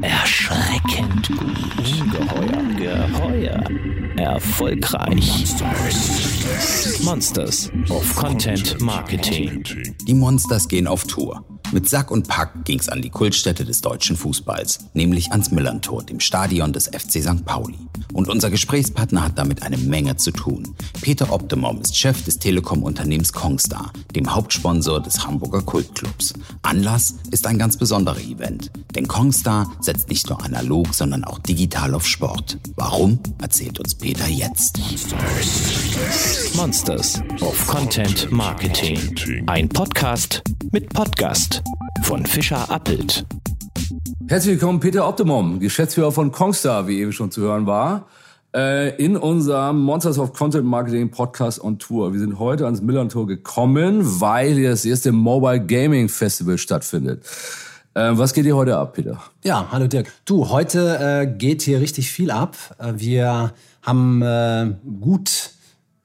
Erschreckend gut. Ungeheuer. Geheuer. Erfolgreich. Monsters of Content Marketing. Die Monsters gehen auf Tour. Mit Sack und Pack ging's an die Kultstätte des deutschen Fußballs, nämlich ans Millerntor, dem Stadion des FC St. Pauli. Und unser Gesprächspartner hat damit eine Menge zu tun. Peter Optimum ist Chef des Telekom-Unternehmens Kongstar, dem Hauptsponsor des Hamburger Kultclubs. Anlass ist ein ganz besonderer Event, denn Kongstar setzt nicht nur analog, sondern auch digital auf Sport. Warum, erzählt uns Peter jetzt. Monsters of Content Marketing. Ein Podcast mit Podcast von Fischer Appelt. Herzlich willkommen, Peter Optimum, Geschäftsführer von Kongstar, wie eben schon zu hören war, äh, in unserem Monsters of Content Marketing Podcast on Tour. Wir sind heute ans Millern Tour gekommen, weil hier das erste Mobile Gaming Festival stattfindet. Äh, was geht hier heute ab, Peter? Ja, hallo Dirk. Du, heute äh, geht hier richtig viel ab. Wir haben äh, gut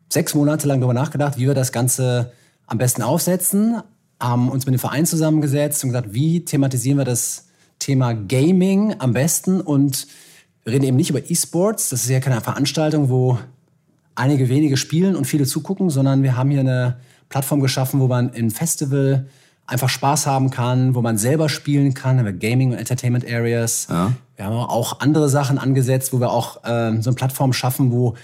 sechs Monate lang darüber nachgedacht, wie wir das Ganze am besten aufsetzen, haben uns mit dem Verein zusammengesetzt und gesagt, wie thematisieren wir das Thema Gaming am besten und wir reden eben nicht über E-Sports, das ist ja keine Veranstaltung, wo einige wenige spielen und viele zugucken, sondern wir haben hier eine Plattform geschaffen, wo man im Festival einfach Spaß haben kann, wo man selber spielen kann, wir Gaming und Entertainment Areas. Ja. Wir haben auch andere Sachen angesetzt, wo wir auch äh, so eine Plattform schaffen, wo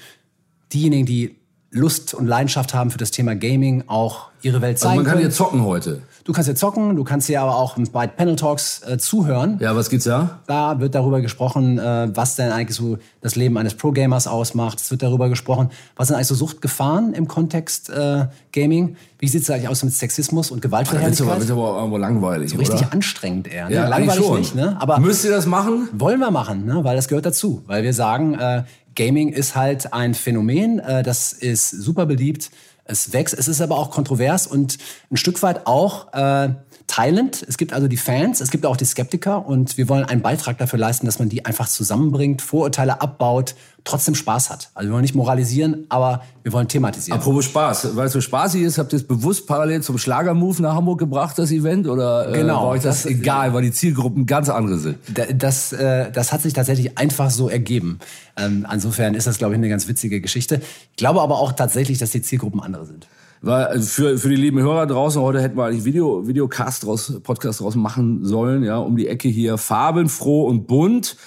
diejenigen, die Lust und Leidenschaft haben für das Thema Gaming, auch ihre Welt zeigen also man kann können. hier zocken heute. Du kannst hier zocken, du kannst hier aber auch bei Panel Talks äh, zuhören. Ja, was gibt's da? Da wird darüber gesprochen, äh, was denn eigentlich so das Leben eines Pro-Gamers ausmacht. Es wird darüber gesprochen, was sind eigentlich so Suchtgefahren im Kontext äh, Gaming. Wie sieht's eigentlich aus mit Sexismus und Gewaltverherrlichkeit? Das ist aber, aber irgendwo langweilig, so richtig oder? anstrengend eher. Ne? Ja, langweilig nicht, ne? Aber Müsst ihr das machen? wollen wir machen, ne? weil das gehört dazu. Weil wir sagen, äh, Gaming ist halt ein Phänomen, äh, das ist super beliebt, es wächst, es ist aber auch kontrovers und ein Stück weit auch äh, teilend. Es gibt also die Fans, es gibt auch die Skeptiker und wir wollen einen Beitrag dafür leisten, dass man die einfach zusammenbringt, Vorurteile abbaut, trotzdem Spaß hat. Also wir wollen nicht moralisieren, aber wir wollen thematisieren. Apropos Spaß, weil es so spaßig ist, habt ihr es bewusst parallel zum Schlagermove nach Hamburg gebracht, das Event? Oder äh, Genau, war euch das, das- egal, weil die Zielgruppen ganz andere sind? Da- Das, äh, das hat sich tatsächlich einfach so ergeben. Ähm, insofern ist das, glaube ich, eine ganz witzige Geschichte. Ich glaube aber auch tatsächlich, dass die Zielgruppen andere sind. Weil also für, für die lieben Hörer draußen, heute hätten wir eigentlich Video, Videocast draus, Podcast draus machen sollen, ja, um die Ecke hier. Farbenfroh und bunt.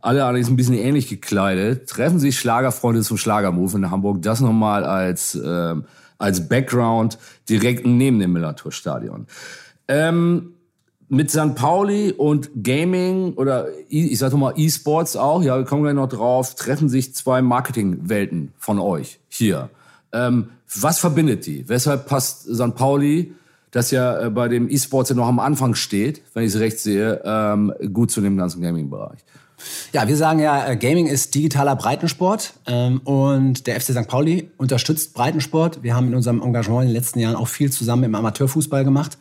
Alle allerdings ein bisschen ähnlich gekleidet. Treffen sich Schlagerfreunde zum Schlagermove in Hamburg. Das nochmal als, ähm, als Background direkt neben dem Millantor-Stadion. Ähm, mit St. Pauli und Gaming oder E- ich sag doch mal E-Sports auch, ja, wir kommen gleich noch drauf, treffen sich zwei Marketingwelten von euch hier. Ähm, was verbindet die? Weshalb passt St. Pauli, das ja äh, bei dem E-Sports ja noch am Anfang steht, wenn ich es recht sehe, ähm, gut zu dem ganzen Gaming-Bereich? Ja, wir sagen ja, äh, Gaming ist digitaler Breitensport ähm, und der FC St. Pauli unterstützt Breitensport. Wir haben in unserem Engagement in den letzten Jahren auch viel zusammen im Amateurfußball gemacht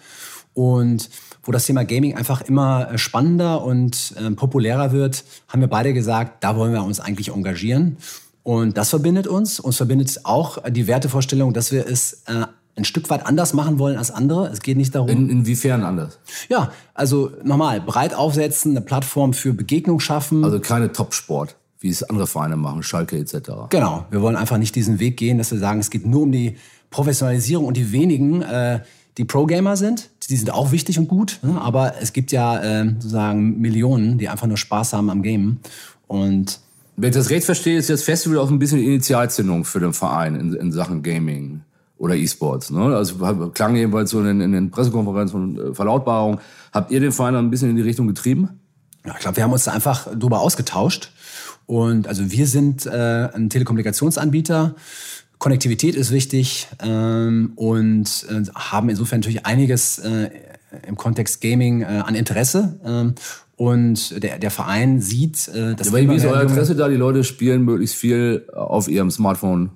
und wo das Thema Gaming einfach immer äh, spannender und ähm, populärer wird, haben wir beide gesagt, da wollen wir uns eigentlich engagieren. Und das verbindet uns. Uns verbindet auch die Wertevorstellung, dass wir es äh, ein Stück weit anders machen wollen als andere. Es geht nicht darum, In, inwiefern anders? ja, also nochmal, breit aufsetzen, eine Plattform für Begegnung schaffen. Also keine Top-Sport, wie es andere Vereine machen, Schalke etc. Genau, wir wollen einfach nicht diesen Weg gehen, dass wir sagen, es geht nur um die Professionalisierung und die wenigen, äh, die Pro-Gamer sind. Die sind auch wichtig und gut, ne? aber es gibt ja äh, sozusagen Millionen, die einfach nur Spaß haben am Game. Und Wenn ich das recht verstehe, ist das Festival auch ein bisschen Initialzündung für den Verein in, in Sachen Gaming oder E-Sports. Ne? Also klang jedenfalls so in, in den Pressekonferenzen und äh, Verlautbarungen. Habt ihr den Verein dann ein bisschen in die Richtung getrieben? ja, ich glaube, wir haben uns da einfach drüber ausgetauscht. Und also wir sind äh, ein Telekommunikationsanbieter. Konnektivität ist wichtig ähm, und äh, haben insofern natürlich einiges äh, im Kontext Gaming äh, an Interesse. Ähm, und der, der Verein sieht, äh, dass immer wie ist euer Interesse da? Die Leute spielen möglichst viel auf ihrem Smartphone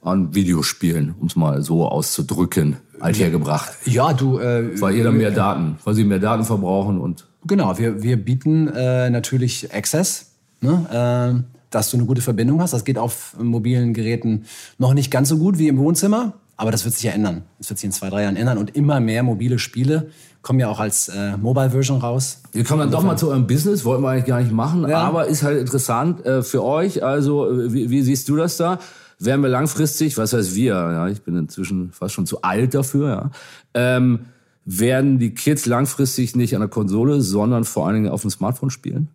an Videospielen, um es mal so auszudrücken, althergebracht. Ja, du. Äh, Weil ihr dann mehr Daten, weil sie mehr Daten verbrauchen und Genau, wir, wir bieten äh, natürlich Access, ne, äh, dass du eine gute Verbindung hast. Das geht auf mobilen Geräten noch nicht ganz so gut wie im Wohnzimmer, aber das wird sich ja ändern. Das wird sich in zwei, drei Jahren ändern und immer mehr mobile Spiele, kommen ja auch als äh, Mobile-Version raus. Wir kommen dann doch mal zu eurem Business, wollten wir eigentlich gar nicht machen, ja. aber ist halt interessant äh, für euch. Also, äh, wie, wie siehst du das da? Werden wir langfristig, was heißt wir, ja, ich bin inzwischen fast schon zu alt dafür, ja, ähm, werden die Kids langfristig nicht an der Konsole, sondern vor allen Dingen auf dem Smartphone spielen?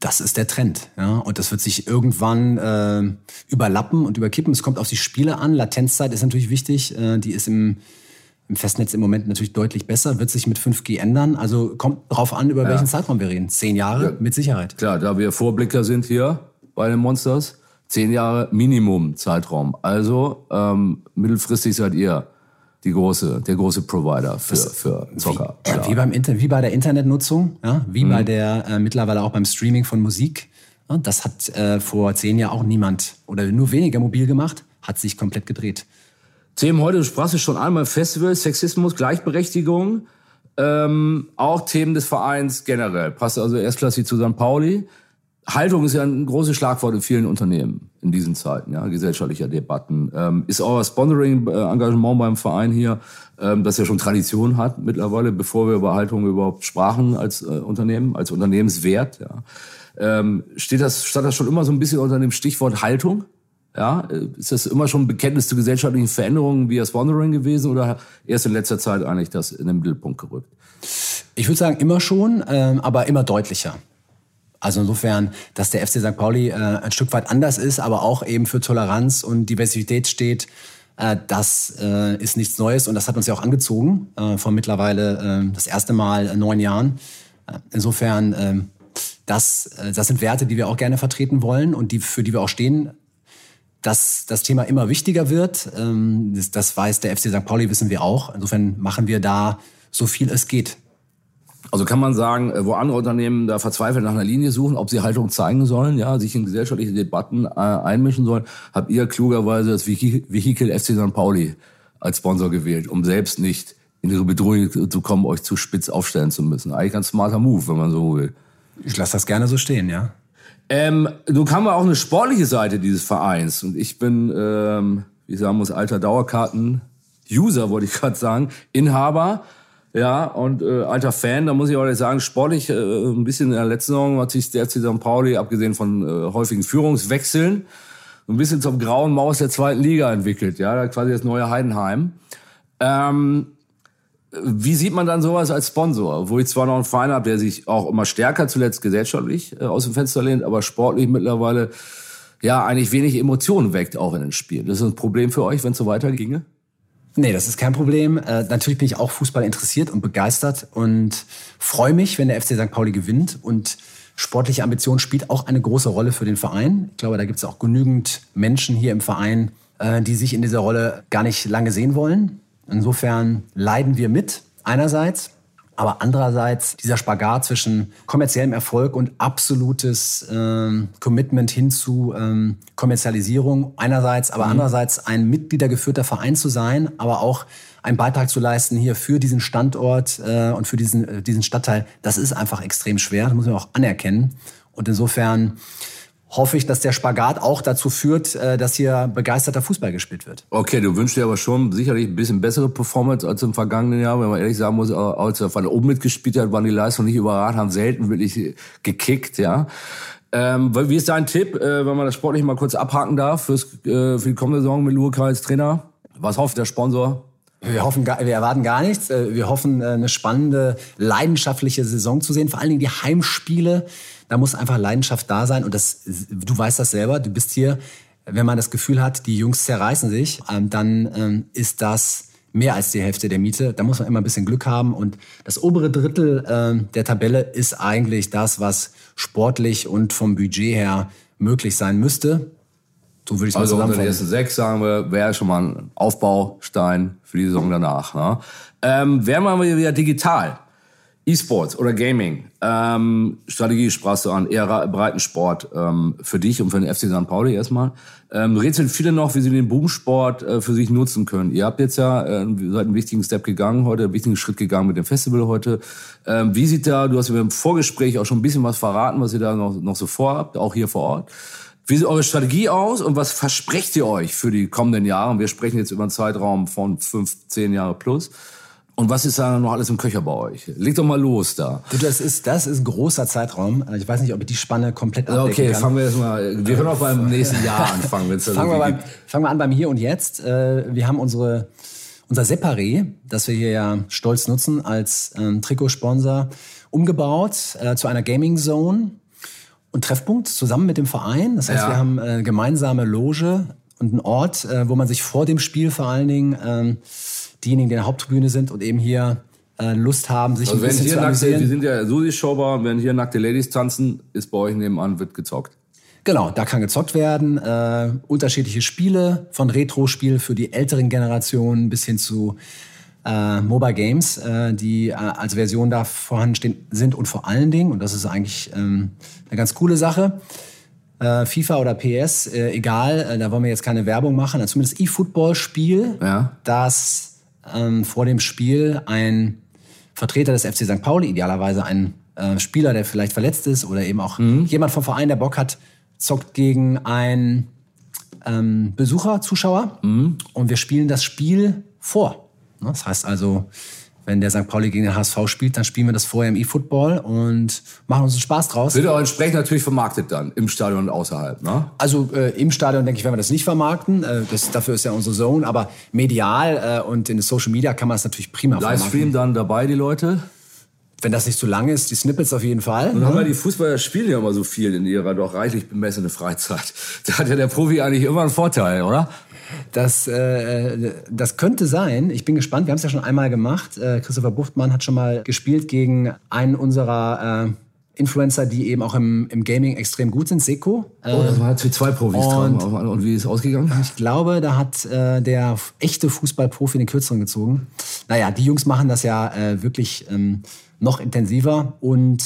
Das ist der Trend, ja. Und das wird sich irgendwann äh, überlappen und überkippen. Es kommt auf die Spiele an. Latenzzeit ist natürlich wichtig. Äh, die ist im, im Festnetz im Moment natürlich deutlich besser, wird sich mit 5G ändern. Also kommt drauf an, über ja. welchen Zeitraum wir reden. Zehn Jahre ja. mit Sicherheit. Klar, da wir Vorblicker sind hier bei den Monsters, zehn Jahre Minimum Zeitraum. Also ähm, mittelfristig seid ihr die große, der große Provider für, für Zocker. Wie, wie, beim Inter wie bei der Internetnutzung, ja? wie mhm. bei der äh, mittlerweile auch beim Streaming von Musik. Ja? Das hat äh, vor zehn Jahren auch niemand oder nur weniger mobil gemacht, hat sich komplett gedreht. Themen heute, du sprachst schon einmal Festival, Sexismus, Gleichberechtigung, ähm, auch Themen des Vereins generell. Passt also erstklassig zu St. Pauli. Haltung ist ja ein großes Schlagwort in vielen Unternehmen in diesen Zeiten, ja, gesellschaftlicher Debatten. Ähm, ist euer Sponsoring-Engagement beim Verein hier, ähm, das ja schon Tradition hat mittlerweile, bevor wir über Haltung überhaupt sprachen als äh, Unternehmen, als Unternehmenswert, ja. Ähm, steht das, stand das schon immer so ein bisschen unter dem Stichwort Haltung? Ja, ist das immer schon ein Bekenntnis zu gesellschaftlichen Veränderungen via Sponsoring gewesen oder erst in letzter Zeit eigentlich das in den Mittelpunkt gerückt? Ich würde sagen immer schon, ähm, aber immer deutlicher. Also insofern, dass der FC St. Pauli äh, ein Stück weit anders ist, aber auch eben für Toleranz und Diversität steht, äh, das äh, ist nichts Neues und das hat uns ja auch angezogen vor mittlerweile äh, das erste Mal neun Jahren. Insofern, äh, das, das sind Werte, die wir auch gerne vertreten wollen und die, für die wir auch stehen. Dass das Thema immer wichtiger wird, ähm, das, das weiß der FC St. Pauli, wissen wir auch. Insofern machen wir da so viel es geht also kann man sagen, äh, wo andere Unternehmen da verzweifelt nach einer Linie suchen, ob sie Haltung zeigen sollen, ja, sich in gesellschaftliche Debatten äh, einmischen sollen, habt ihr klugerweise das Vehikel FC St. Pauli als Sponsor gewählt, um selbst nicht in ihre Bedrohung zu kommen, euch zu spitz aufstellen zu müssen. Eigentlich ein smarter Move, wenn man so will. Ich lasse das gerne so stehen, ja. Ähm, nun haben wir auch eine sportliche Seite dieses Vereins. Und ich bin, ähm, wie ich sagen muss, alter Dauerkarten-User, wollte ich gerade sagen, Inhaber. Ja, und äh, alter Fan, da muss ich auch sagen, sportlich äh, ein bisschen in der letzten Saison hat sich der FC St. Pauli, abgesehen von äh, häufigen Führungswechseln, ein bisschen zum grauen Maus der zweiten Liga entwickelt. Ja, quasi das neue Heidenheim. Ähm, wie sieht man dann sowas als Sponsor? Wo ich zwar noch einen Verein habe, der sich auch immer stärker zuletzt gesellschaftlich äh, aus dem Fenster lehnt, aber sportlich mittlerweile ja eigentlich wenig Emotionen weckt auch in den Spielen. Das ist ein Problem für euch, wenn es so weiterginge? Nee, das ist kein Problem. Äh, natürlich bin ich auch Fußball interessiert und begeistert und freue mich, wenn der FC St. Pauli gewinnt. Und sportliche Ambition spielt auch eine große Rolle für den Verein. Ich glaube, da gibt es auch genügend Menschen hier im Verein, äh, die sich in dieser Rolle gar nicht lange sehen wollen. Insofern leiden wir mit einerseits. Aber andererseits dieser Spagat zwischen kommerziellem Erfolg und absolutes ähm, Commitment hin zu ähm, Kommerzialisierung einerseits, aber mhm. andererseits ein mitgliedergeführter Verein zu sein, aber auch einen Beitrag zu leisten hier für diesen Standort äh, und für diesen, äh, diesen Stadtteil, das ist einfach extrem schwer, das muss man auch anerkennen. Und insofern hoffe ich, dass der Spagat auch dazu führt, äh, dass hier begeisterter Fußball gespielt wird. Okay, du wünschst dir aber schon sicherlich ein bisschen bessere Performance als im vergangenen Jahr. Wenn man ehrlich sagen muss, als er von oben mitgespielt hat, waren die Leistungen nicht überragend, haben selten wirklich gekickt, ja. Ähm, wie ist dein Tipp, äh, wenn man das sportlich mal kurz abhaken darf, fürs, äh, für die kommende Saison mit Luca als Trainer? Was hofft der Sponsor? Wir hoffen, wir erwarten gar nichts. Äh, wir hoffen, eine spannende, leidenschaftliche Saison zu sehen. Vor allen Dingen die Heimspiele da muss einfach Leidenschaft da sein. Und das, du weißt das selber, du bist hier, wenn man das Gefühl hat, die Jungs zerreißen sich, ähm, dann ähm, ist das mehr als die Hälfte der Miete. Da muss man immer ein bisschen Glück haben. Und das obere Drittel äh, der Tabelle ist eigentlich das, was sportlich und vom Budget her möglich sein müsste. So würde ich es also mal die ersten sechs, sagen wir, wäre schon mal ein Aufbaustein für die Saison danach. Ne? Ähm, wären wir wieder digital. E-Sports oder Gaming, ähm, Strategie sprachst du an, eher breiten Sport ähm, für dich und für den FC St. Pauli erstmal. Ähm, rätseln viele noch, wie sie den Boomsport äh, für sich nutzen können. Ihr habt jetzt ja äh, seid einen wichtigen Step gegangen heute, einen wichtigen Schritt gegangen mit dem Festival heute. Ähm, wie sieht da, du hast mir im Vorgespräch auch schon ein bisschen was verraten, was ihr da noch, noch so vorhabt, auch hier vor Ort. Wie sieht eure Strategie aus und was versprecht ihr euch für die kommenden Jahre? Wir sprechen jetzt über einen Zeitraum von fünf, zehn Jahre plus. Und was ist da noch alles im Köcher bei euch? Leg doch mal los da. Du, das ist, das ist ein großer Zeitraum. Ich weiß nicht, ob ich die Spanne komplett abdecken Okay, kann. fangen wir jetzt mal. Wir können auch beim nächsten Jahr anfangen, wenn es fangen, wir beim, fangen wir an beim Hier und Jetzt. Äh, wir haben unsere, unser Separé, das wir hier ja stolz nutzen als ähm, Trikotsponsor, umgebaut äh, zu einer Gaming Zone und Treffpunkt zusammen mit dem Verein. Das heißt, ja. wir haben eine gemeinsame Loge und einen Ort, äh, wo man sich vor dem Spiel vor allen Dingen ähm, diejenigen, die in der Haupttribüne sind und eben hier äh, Lust haben, sich also ein bisschen hier zu nackte, Wir sind ja so die Showbar, wenn hier nackte Ladies tanzen, ist bei euch nebenan, wird gezockt. Genau, da kann gezockt werden. Äh, unterschiedliche Spiele, von Retro-Spiel für die älteren Generationen bis hin zu äh, Mobile Games, äh, die äh, als Version da vorhanden stehen, sind und vor allen Dingen, und das ist eigentlich ähm, eine ganz coole Sache, äh, FIFA oder PS, äh, egal, da wollen wir jetzt keine Werbung machen, also zumindest E-Football-Spiel, ja. das ähm, vor dem Spiel ein Vertreter des FC St. Pauli, idealerweise ein äh, Spieler, der vielleicht verletzt ist oder eben auch mhm. jemand vom Verein, der Bock hat, zockt gegen einen ähm, Besucher, Zuschauer mhm. und wir spielen das Spiel vor. Das heißt also, wenn der St. Pauli gegen den HSV spielt, dann spielen wir das vorher im E-Football und machen uns einen Spaß draus. Wird auch entsprechend natürlich vermarktet dann, im Stadion und außerhalb, ne? Also äh, im Stadion, denke ich, werden wir das nicht vermarkten. Äh, das, dafür ist ja unsere Zone. Aber medial äh, und in Social Media kann man es natürlich prima Livestream vermarkten. dann dabei, die Leute? Wenn das nicht zu lang ist, die Snippets auf jeden Fall. Und ne? haben ja die Fußballer spielen ja immer so viel in ihrer doch reichlich bemessene Freizeit. Da hat ja der Profi eigentlich immer einen Vorteil, oder? Das, äh, das könnte sein. Ich bin gespannt. Wir haben es ja schon einmal gemacht. Äh, Christopher Buchtmann hat schon mal gespielt gegen einen unserer äh, Influencer, die eben auch im, im Gaming extrem gut sind, Seko. Oh, das war wie zwei Profis und, dran. Und wie ist es ausgegangen? Ich glaube, da hat äh, der echte Fußballprofi den Kürzeren gezogen. Naja, die Jungs machen das ja äh, wirklich ähm, noch intensiver und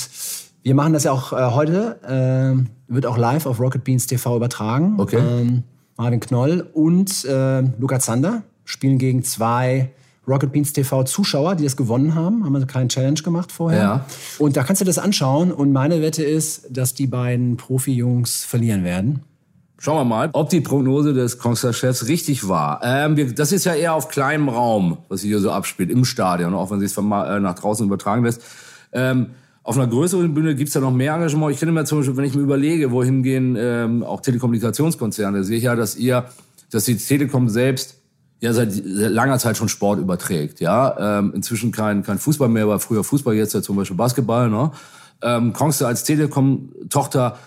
wir machen das ja auch äh, heute, äh, wird auch live auf Rocket Beans TV übertragen. Okay. Ähm, Marvin Knoll und äh, Luca Zander spielen gegen zwei Rocket Beans TV Zuschauer, die das gewonnen haben. Haben wir eine kleine Challenge gemacht vorher. Ja. Und da kannst du das anschauen. Und meine Wette ist, dass die beiden Profi-Jungs verlieren werden. Schauen wir mal, ob die Prognose des Kongstar-Chefs richtig war. Ähm, das ist ja eher auf kleinem Raum, was sich hier so abspielt, im Stadion, auch wenn sich es äh, nach draußen übertragen lässt. Ähm, auf einer größeren Bühne gibt's da noch mehr Engagement. Ich finde mir zum Beispiel, wenn ich mir überlege, wohin gehen ähm, auch Telekommunikationskonzerne, sehe ich ja, dass ihr, dass die Telekom selbst ja seit langer Zeit schon Sport überträgt. Ja, ähm, inzwischen kein kein Fußball mehr, war früher Fußball, jetzt ja zum Beispiel Basketball. Ne? Ähm, Kommst du als Telekom-Tochter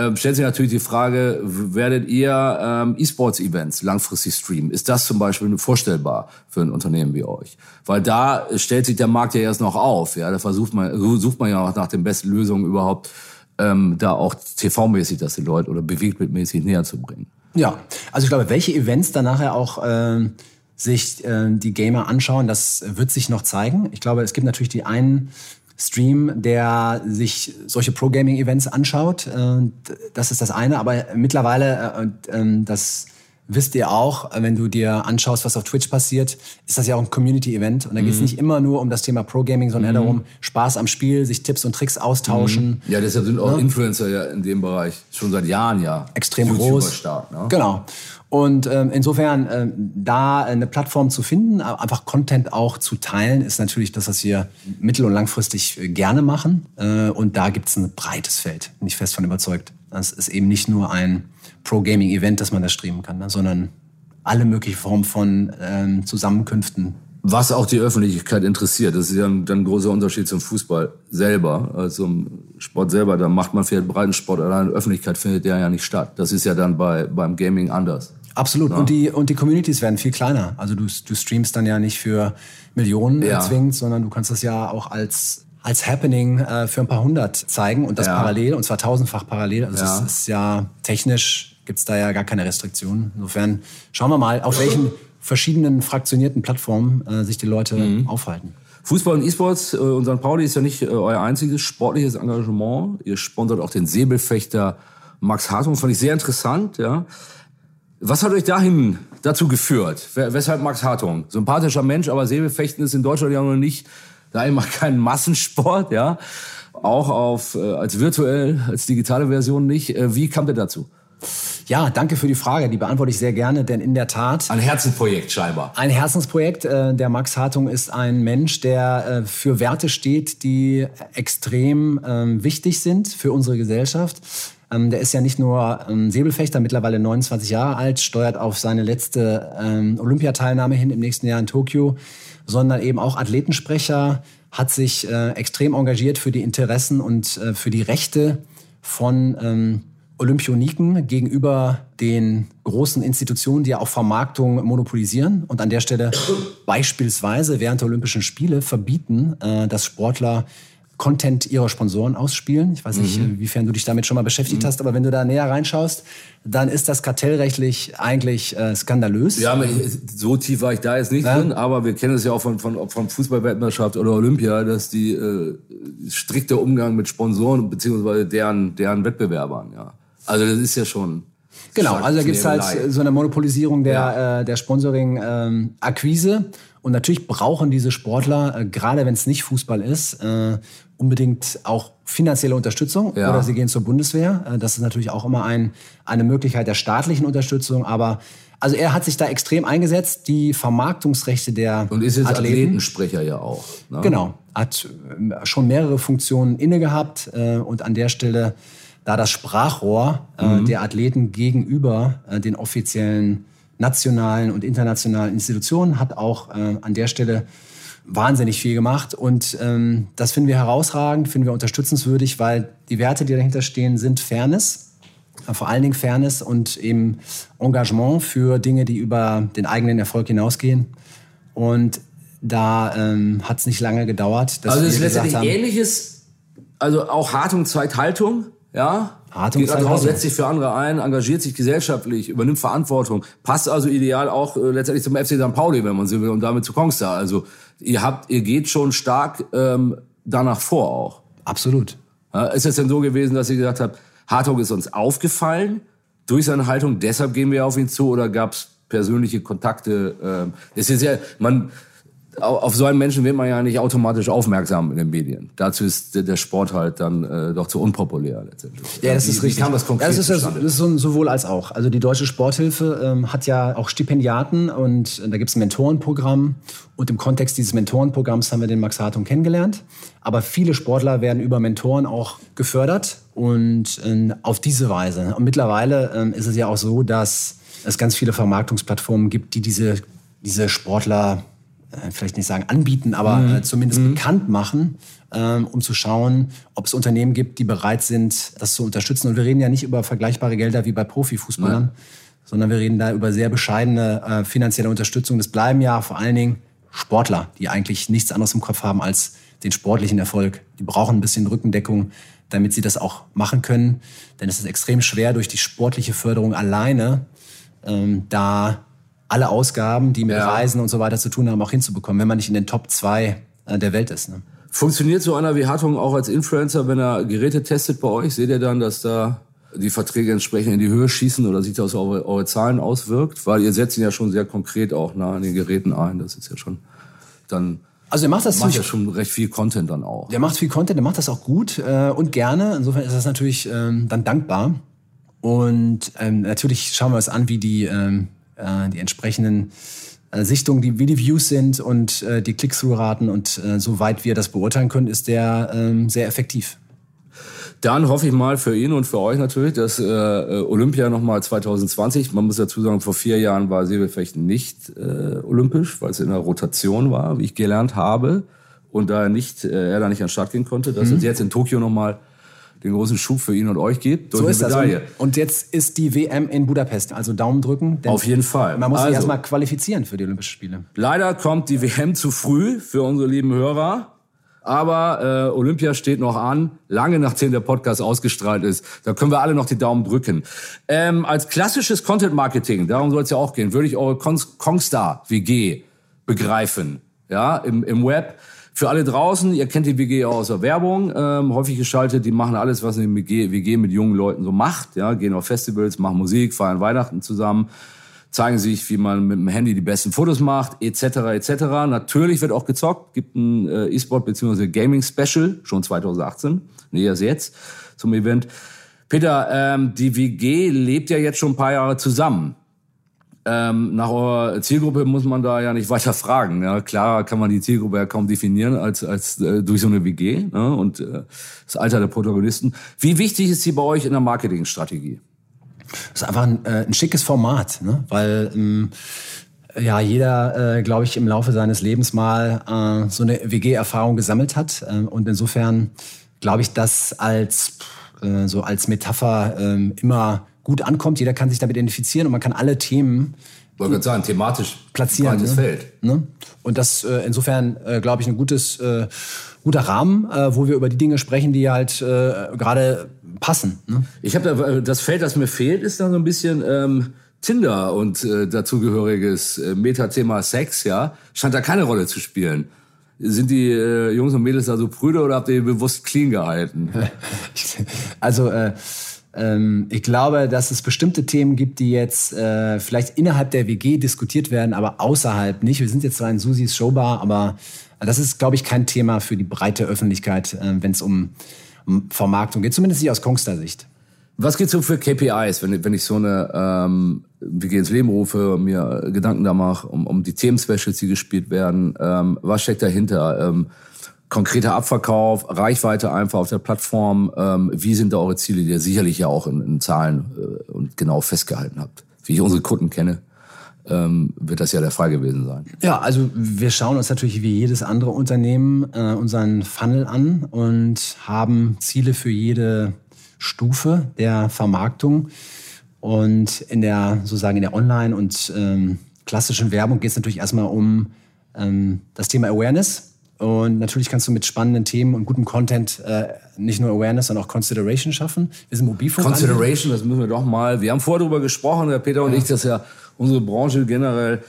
ähm, stellt sich natürlich die Frage, werdet ihr ähm, E-Sports-Events langfristig streamen? Ist das zum Beispiel vorstellbar für ein Unternehmen wie euch? Weil da stellt sich der Markt ja erst noch auf. Ja, da versucht man, sucht man ja auch nach den besten Lösungen überhaupt, ähm, da auch TV-mäßig das den Leuten oder bewegtbildmäßig näher zu bringen. Ja, also ich glaube, welche Events dann nachher auch äh, sich äh, die Gamer anschauen, das wird sich noch zeigen. Ich glaube, es gibt natürlich die einen Stream, der sich solche Pro-Gaming-Events anschaut. Äh, das ist das eine. Aber mittlerweile, äh, ähm, das wisst ihr auch, wenn du dir anschaust, was auf Twitch passiert, ist das ja auch ein Community-Event. Und da geht es mhm. nicht immer nur um das Thema Pro-Gaming, sondern mhm. eher darum, Spaß am Spiel, sich Tipps und Tricks austauschen. Mhm. Ja, deshalb sind auch ja. Influencer ja in dem Bereich schon seit Jahren ja extrem groß. Stark, ne? Genau. Und ähm, insofern äh, da eine Plattform zu finden, einfach Content auch zu teilen, ist natürlich das, was wir mittel- und langfristig äh, gerne machen. Äh, und da gibt es ein breites Feld, bin ich fest von überzeugt. Das ist eben nicht nur ein Pro-Gaming-Event, das man da streamen kann, ne, sondern alle möglichen Formen von ähm, Zusammenkünften. Was auch die Öffentlichkeit interessiert. Das ist ja ein, ein großer Unterschied zum Fußball selber. Also im Sport selber, da macht man vielleicht Breitensport, allein Öffentlichkeit findet der ja nicht statt. Das ist ja dann bei, beim Gaming anders. Absolut. Ja. Und, die, und die Communities werden viel kleiner. Also du, du streamst dann ja nicht für Millionen ja. zwingend, sondern du kannst das ja auch als als Happening äh, für ein paar hundert zeigen und das ja. parallel, und zwar tausendfach parallel. Also ja. es ist ja technisch gibt's da ja gar keine Restriktionen. Insofern schauen wir mal, auf welchen verschiedenen fraktionierten Plattformen äh, sich die Leute mhm. aufhalten. Fußball und E-Sports äh, und St. Pauli ist ja nicht äh, euer einziges sportliches Engagement. Ihr sponsert auch den Säbelfechter Max Hartung, fand ich sehr interessant, ja. Was hat euch dahin dazu geführt? Weshalb Max Hartung? Sympathischer Mensch, aber Säbelfechten ist in Deutschland ja noch nicht, da immer kein Massensport, ja. Auch auf, äh, als virtuell, als digitale Version nicht. Äh, wie kam der dazu? Ja, danke für die Frage. Die beantworte ich sehr gerne, denn in der Tat. Ein Herzensprojekt scheinbar. Ein Herzensprojekt. Äh, der Max Hartung ist ein Mensch, der äh, für Werte steht, die extrem ähm, wichtig sind für unsere Gesellschaft. Ähm, der ist ja nicht nur ähm, Säbelfechter, mittlerweile 29 Jahre alt, steuert auf seine letzte Olympiateilnahme hin im nächsten Jahr in Tokio, sondern eben auch Athletensprecher, hat sich äh, extrem engagiert für die Interessen und für die Rechte von Olympioniken gegenüber den großen Institutionen, die ja auch Vermarktung monopolisieren und an der Stelle beispielsweise während der Olympischen Spiele verbieten, äh, dass Sportler Content ihrer Sponsoren ausspielen. Ich weiß nicht, mhm. inwiefern du dich damit schon mal beschäftigt mhm. hast, aber wenn du da näher reinschaust, dann ist das kartellrechtlich eigentlich äh, skandalös. Ja, so tief war ich da jetzt nicht ja. drin, aber wir kennen es ja auch von, von, von Fußballweltmeisterschaft oder Olympia, dass die äh, strikte Umgang mit Sponsoren beziehungsweise deren, deren Wettbewerbern, ja. Also das ist ja schon. Genau, also da gibt's halt so eine Monopolisierung der, ja. äh, der Sponsoring-Akquise. Ähm, und natürlich brauchen diese Sportler, äh, gerade wenn es nicht Fußball ist, äh, unbedingt auch finanzielle Unterstützung ja. oder sie gehen zur Bundeswehr. Äh, das ist natürlich auch immer ein, eine Möglichkeit der staatlichen Unterstützung. Aber also er hat sich da extrem eingesetzt, die Vermarktungsrechte der Und ist jetzt Athleten, Athletensprecher ja auch. Ne? Genau, hat äh, schon mehrere Funktionen inne gehabt äh, und an der Stelle da das Sprachrohr äh, mhm. der Athleten gegenüber den offiziellen nationalen und internationalen Institutionen hat auch äh, an der Stelle wahnsinnig viel gemacht und ähm, das finden wir herausragend, finden wir unterstützenswürdig, weil die Werte, die dahinter stehen, sind Fairness, äh, vor allen Dingen Fairness und eben Engagement für Dinge, die über den eigenen Erfolg hinausgehen und da ähm, hat es nicht lange gedauert. Dass also es ist letztendlich haben, ähnliches, also auch Hartung zeigt Haltung, ja, Hartung geht raus, setzt sich für andere ein, engagiert sich gesellschaftlich, übernimmt Verantwortung, passt also ideal auch äh, letztendlich zum FC St. Pauli, wenn man so will, und damit zu Kongstar. Also ihr habt, ihr geht schon stark ähm, danach vor auch. Absolut. Ja, ist es denn so gewesen, dass ihr gesagt habt, Hartung ist uns aufgefallen durch seine Haltung, deshalb gehen wir auf ihn zu, oder gab es persönliche Kontakte? Ähm, es ist ja, man auf so einen Menschen wird man ja nicht automatisch aufmerksam in den Medien. Dazu ist der Sport halt dann äh, doch zu unpopulär letztendlich. Ja, das ist richtig. Kam das konkret ja, das ist, das ist so, sowohl als auch. Also die Deutsche Sporthilfe ähm, hat ja auch Stipendiaten und äh, da gibt es ein Mentorenprogramm. Und im Kontext dieses Mentorenprogramms haben wir den Max Hartung kennengelernt. Aber viele Sportler werden über Mentoren auch gefördert und äh, auf diese Weise. Und mittlerweile äh, ist es ja auch so, dass es ganz viele Vermarktungsplattformen gibt, die diese, diese Sportler vielleicht nicht sagen anbieten, aber mhm. äh, zumindest mhm. bekannt machen, ähm, um zu schauen, ob es Unternehmen gibt, die bereit sind, das zu unterstützen. Und wir reden ja nicht über vergleichbare Gelder wie bei Profifußballern, Nein. sondern wir reden da über sehr bescheidene äh, finanzielle Unterstützung. Das bleiben ja vor allen Dingen Sportler, die eigentlich nichts anderes im Kopf haben als den sportlichen Erfolg. Die brauchen ein bisschen Rückendeckung, damit sie das auch machen können. Denn es ist extrem schwer, durch die sportliche Förderung alleine ähm, da alle Ausgaben, die mit ja. Reisen und so weiter zu tun haben, auch hinzubekommen, wenn man nicht in den Top 2 äh, der Welt ist. Ne? Funktioniert so einer wie Hartung auch als Influencer, wenn er Geräte testet bei euch? Seht ihr dann, dass da die Verträge entsprechend in die Höhe schießen oder sich das auf eure, eure Zahlen auswirkt? Weil ihr setzt ihn ja schon sehr konkret auch nah an den Geräten ein. Das ist ja schon dann also er macht das macht ja schon recht viel Content dann auch. Der macht viel Content, der macht das auch gut äh, und gerne. Insofern ist das natürlich ähm, dann dankbar. Und ähm, natürlich schauen wir uns an, wie die ähm, äh, die entsprechenden äh, Sichtungen, die, wie die Views sind und äh, die Click-Through-Raten. Und äh, soweit wir das beurteilen können, ist der ähm, sehr effektiv. Dann hoffe ich mal für ihn und für euch natürlich, dass äh, Olympia nochmal 2020, man muss dazu sagen, vor vier Jahren war Säbelfechten nicht äh, olympisch, weil es in der Rotation war, wie ich gelernt habe, und da er nicht, äh, er da nicht an den Start gehen konnte, dass mhm. es jetzt in Tokio nochmal den großen Schub für ihn und euch gibt durch so ist Medaille. Das. Und jetzt ist die WM in Budapest, also Daumen drücken. Auf jeden Fall. Man muss sich also, erstmal qualifizieren für die Olympischen Spiele. Leider kommt die WM zu früh für unsere lieben Hörer. Aber äh, Olympia steht noch an, lange nachdem der Podcast ausgestrahlt ist. Da können wir alle noch die Daumen drücken. Ähm, als klassisches Content Marketing, darum soll es ja auch gehen, würde ich eure Kongstar WG begreifen. Ja, im, im Web. Für alle draußen, ihr kennt die WG auch aus der Werbung, ähm, häufig geschaltet, die machen alles, was eine WG, WG mit jungen Leuten so macht. Ja, gehen auf Festivals, machen Musik, feiern Weihnachten zusammen, zeigen sich, wie man mit dem Handy die besten Fotos macht, etc. etc. Natürlich wird auch gezockt, gibt ein äh, E-Sport bzw. Gaming Special, schon 2018, nee, erst jetzt, zum Event. Peter, ähm, die WG lebt ja jetzt schon ein paar Jahre zusammen. Ähm, nach eurer Zielgruppe muss man da ja nicht weiter fragen. Ja, klar kann man die Zielgruppe ja kaum definieren als, als äh, durch so eine WG ne? und äh, das Alter der Protagonisten. Wie wichtig ist sie bei euch in der Marketingstrategie? Das ist einfach ein, äh, ein schickes Format, ne? weil ähm, ja jeder, äh, glaube ich, im Laufe seines Lebens mal äh, so eine WG-Erfahrung gesammelt hat äh, und insofern glaube ich, dass als äh, so als Metapher äh, immer gut ankommt. Jeder kann sich damit identifizieren und man kann alle Themen wollte gerade sagen, thematisch platzieren. Breites ne? Feld. Ne? Und das äh, insofern, äh, glaube ich, ein gutes, äh, guter Rahmen, äh, wo wir über die Dinge sprechen, die halt äh, gerade passen. Ne? Ich habe da, äh, das Feld, das mir fehlt, ist dann so ein bisschen ähm, Tinder und äh, dazugehöriges äh, Metathema Sex, ja, scheint da keine Rolle zu spielen. Sind die äh, Jungs und Mädels da so prüde oder habt ihr bewusst clean gehalten? Also äh, ähm, ich glaube, dass es bestimmte Themen gibt, die jetzt äh, vielleicht innerhalb der WG diskutiert werden, aber außerhalb nicht. Wir sind jetzt zwar in Susis Showbar, aber das ist, glaube ich, kein Thema für die breite Öffentlichkeit, äh, wenn es um, um Vermarktung geht. Zumindest nicht aus Kongster-Sicht. Was gibt's so für KPIs, wenn, wenn ich so eine ähm, WG ins Leben rufe, mir Gedanken da mache, um, um die Themen-Specials, die gespielt werden? Ähm, was steckt dahinter? Ähm, konkreter Abverkauf, Reichweite einfach auf der Plattform. Ähm, wie sind da eure Ziele, die ihr sicherlich ja auch in, in Zahlen äh, und genau festgehalten habt? Wie ich unsere Kunden kenne, ähm, wird das ja der Fall gewesen sein. Ja, also wir schauen uns natürlich wie jedes andere Unternehmen äh, unseren Funnel an und haben Ziele für jede Stufe der Vermarktung. Und in der, sozusagen in der Online- und ähm, klassischen Werbung geht es natürlich erstmal um ähm, das Thema Awareness. Und natürlich kannst du mit spannenden Themen und gutem Content äh, nicht nur Awareness, sondern auch Consideration schaffen. Wir sind Mobilfunk. Consideration, das müssen wir doch mal. Wir haben vorher darüber gesprochen, Herr Peter und ich, dass ja unsere Branche generell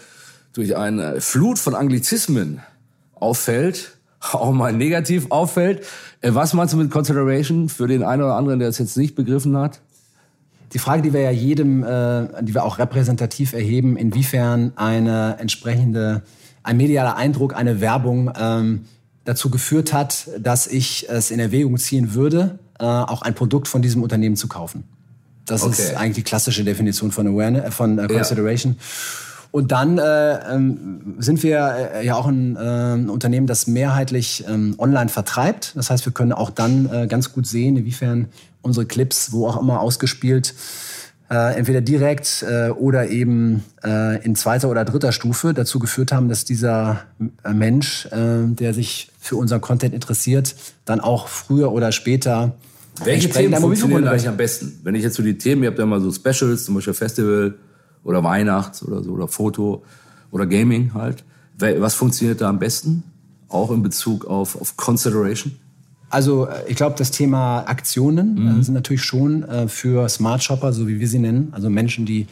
durch eine Flut von Anglizismen auffällt, auch mal negativ auffällt. Äh, Was meinst du mit Consideration für den einen oder anderen, der es jetzt nicht begriffen hat? Die Frage, die wir ja jedem, äh, die wir auch repräsentativ erheben, inwiefern eine entsprechende, ein medialer Eindruck, eine Werbung ähm, dazu geführt hat, dass ich es in Erwägung ziehen würde, äh, auch ein Produkt von diesem Unternehmen zu kaufen. Das Okay. ist eigentlich die klassische Definition von Awareness, äh, von äh, Consideration. Und dann äh, ähm, sind wir äh, ja auch ein, äh, Unternehmen, das mehrheitlich ähm, online vertreibt. Das heißt, wir können auch dann äh, ganz gut sehen, inwiefern unsere Clips, wo auch immer ausgespielt, äh, entweder direkt äh, oder eben äh, in zweiter oder dritter Stufe dazu geführt haben, dass dieser äh, Mensch, äh, der sich für unseren Content interessiert, dann auch früher oder später Welche Themen funktionieren eigentlich am besten? Wenn ich jetzt so die Themen, ihr habt ja immer so Specials, zum Beispiel Festival oder Weihnachts oder so, oder Foto oder Gaming halt. Was funktioniert da am besten? Auch in Bezug auf, auf Consideration? Also äh, ich glaube, das Thema Aktionen äh, sind natürlich schon äh, für Smart Shopper, so wie wir sie nennen, also Menschen, die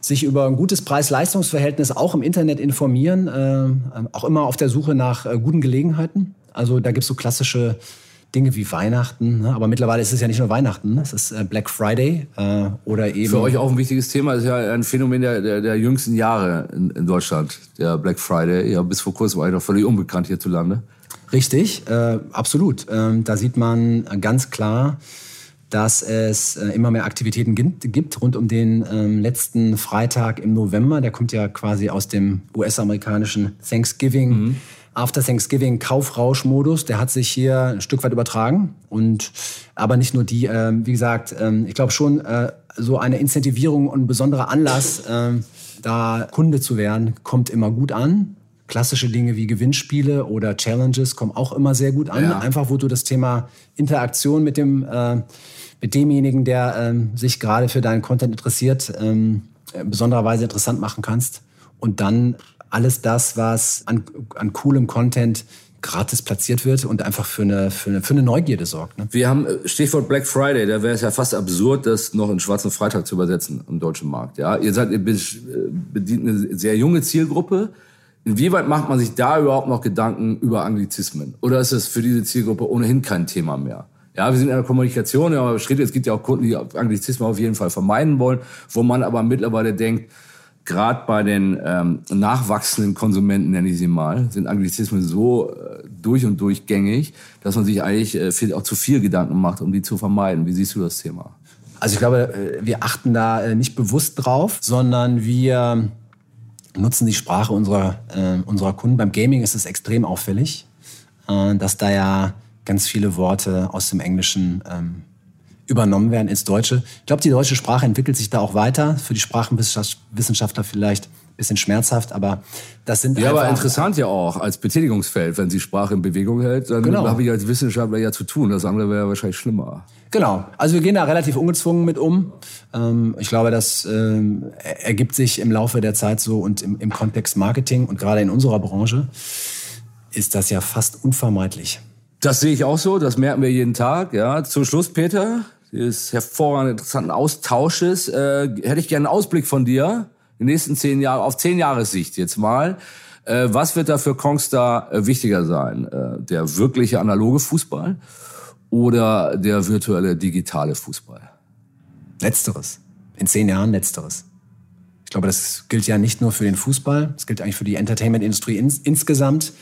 sich über ein gutes Preis-Leistungs-Verhältnis auch im Internet informieren, äh, äh, auch immer auf der Suche nach guten Gelegenheiten. Also da gibt's so klassische Dinge wie Weihnachten, ne? aber mittlerweile ist es ja nicht nur Weihnachten, es ist äh, Black Friday äh, oder eben Für euch auch ein wichtiges Thema, ist ja ein Phänomen der, der, der jüngsten Jahre in, in Deutschland, der Black Friday. Ja, bis vor kurzem war ich noch völlig unbekannt hierzulande. Richtig, äh, absolut. Ähm, da sieht man ganz klar, dass es äh, immer mehr Aktivitäten gibt, gibt rund um den ähm, letzten Freitag im November. Der kommt ja quasi aus dem US-amerikanischen Thanksgiving. After Thanksgiving Kaufrauschmodus, der hat sich hier ein Stück weit übertragen. Und aber nicht nur die, ähm, wie gesagt, ähm, ich glaube schon, äh, so eine Incentivierung und ein besonderer Anlass, ähm, da Kunde zu werden, kommt immer gut an. Klassische Dinge wie Gewinnspiele oder Challenges kommen auch immer sehr gut an. Ja. Einfach, wo du das Thema Interaktion mit dem äh, mit demjenigen, der ähm, sich gerade für deinen Content interessiert, ähm, äh, besondererweise interessant machen kannst. Und dann alles das, was an, an coolem Content gratis platziert wird und einfach für eine, für eine, für eine Neugierde sorgt. Ne? Wir haben äh, Stichwort Black Friday, da wäre es ja fast absurd, das noch in Schwarzen Freitag zu übersetzen im deutschen Markt. Ja, ihr seid ihr äh, bedient eine sehr junge Zielgruppe. Inwieweit macht man sich da überhaupt noch Gedanken über Anglizismen? Oder ist es für diese Zielgruppe ohnehin kein Thema mehr? Ja, wir sind in der Kommunikation, ja, Schritte, es gibt ja auch Kunden, die Anglizismen auf jeden Fall vermeiden wollen, wo man aber mittlerweile denkt, gerade bei den ähm, nachwachsenden Konsumenten, nenne ich sie mal, sind Anglizismen so äh, durch und durch gängig, dass man sich eigentlich äh, viel, auch zu viel Gedanken macht, um die zu vermeiden. Wie siehst du das Thema? Also ich glaube, äh, wir achten da äh, nicht bewusst drauf, sondern wir nutzen die Sprache unserer, äh, unserer Kunden. Beim Gaming ist es extrem auffällig, äh, dass da ja ganz viele Worte aus dem Englischen ähm, übernommen werden ins Deutsche. Ich glaube, die deutsche Sprache entwickelt sich da auch weiter. Für die Sprachenwissenschaftler vielleicht bisschen schmerzhaft, aber das sind Ja, aber interessant ja auch als Betätigungsfeld, wenn sie Sprache in Bewegung hält, dann genau. habe ich als Wissenschaftler ja zu tun. Das andere wäre wahrscheinlich schlimmer. Genau. Also wir gehen da relativ ungezwungen mit um. Ähm, ich glaube, das ähm, ergibt sich im Laufe der Zeit so und im, im Kontext Marketing und gerade in unserer Branche ist das ja fast unvermeidlich. Das sehe ich auch so, das merken wir jeden Tag. Ja. Zum Schluss, Peter, des hervorragenden, interessanten Austausches, äh, hätte ich gerne einen Ausblick von dir, die nächsten zehn Jahre, auf zehn Jahressicht jetzt mal. Äh, was wird da für Kongstar äh, wichtiger sein? Äh, der wirkliche analoge Fußball oder der virtuelle digitale Fußball? Letzteres. In zehn Jahren letzteres. Ich glaube, das gilt ja nicht nur für den Fußball, es gilt eigentlich für die Entertainment-Industrie ins, insgesamt.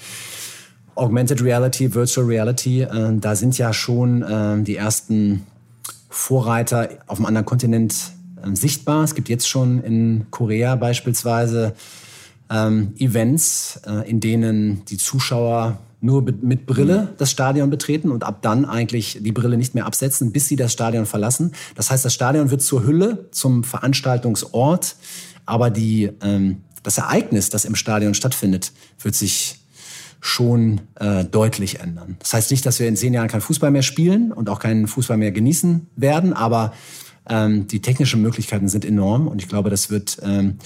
Augmented Reality, Virtual Reality, äh, da sind ja schon äh, die ersten Vorreiter auf einem anderen Kontinent äh, sichtbar. Es gibt jetzt schon in Korea beispielsweise ähm, Events, äh, in denen die Zuschauer nur mit Brille das Stadion betreten und ab dann eigentlich die Brille nicht mehr absetzen, bis sie das Stadion verlassen. Das heißt, das Stadion wird zur Hülle, zum Veranstaltungsort, aber die, ähm, das Ereignis, das im Stadion stattfindet, wird sich schon äh, deutlich ändern. Das heißt nicht, dass wir in zehn Jahren kein Fußball mehr spielen und auch keinen Fußball mehr genießen werden, aber ähm, die technischen Möglichkeiten sind enorm und ich glaube, das wird ähm,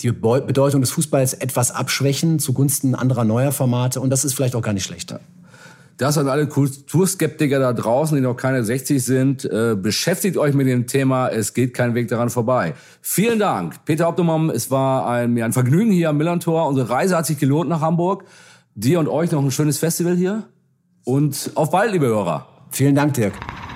die Bedeutung des Fußballs etwas abschwächen zugunsten anderer neuer Formate und das ist vielleicht auch gar nicht schlechter. Das an alle Kulturskeptiker da draußen, die noch keine 60 sind, äh, beschäftigt euch mit dem Thema. Es geht kein Weg daran vorbei. Vielen Dank, Peter Optimum. Es war ein, mir ein Vergnügen hier am Millantor. Unsere Reise hat sich gelohnt nach Hamburg. Dir und euch noch ein schönes Festival hier. Und auf bald, liebe Hörer. Vielen Dank, Dirk.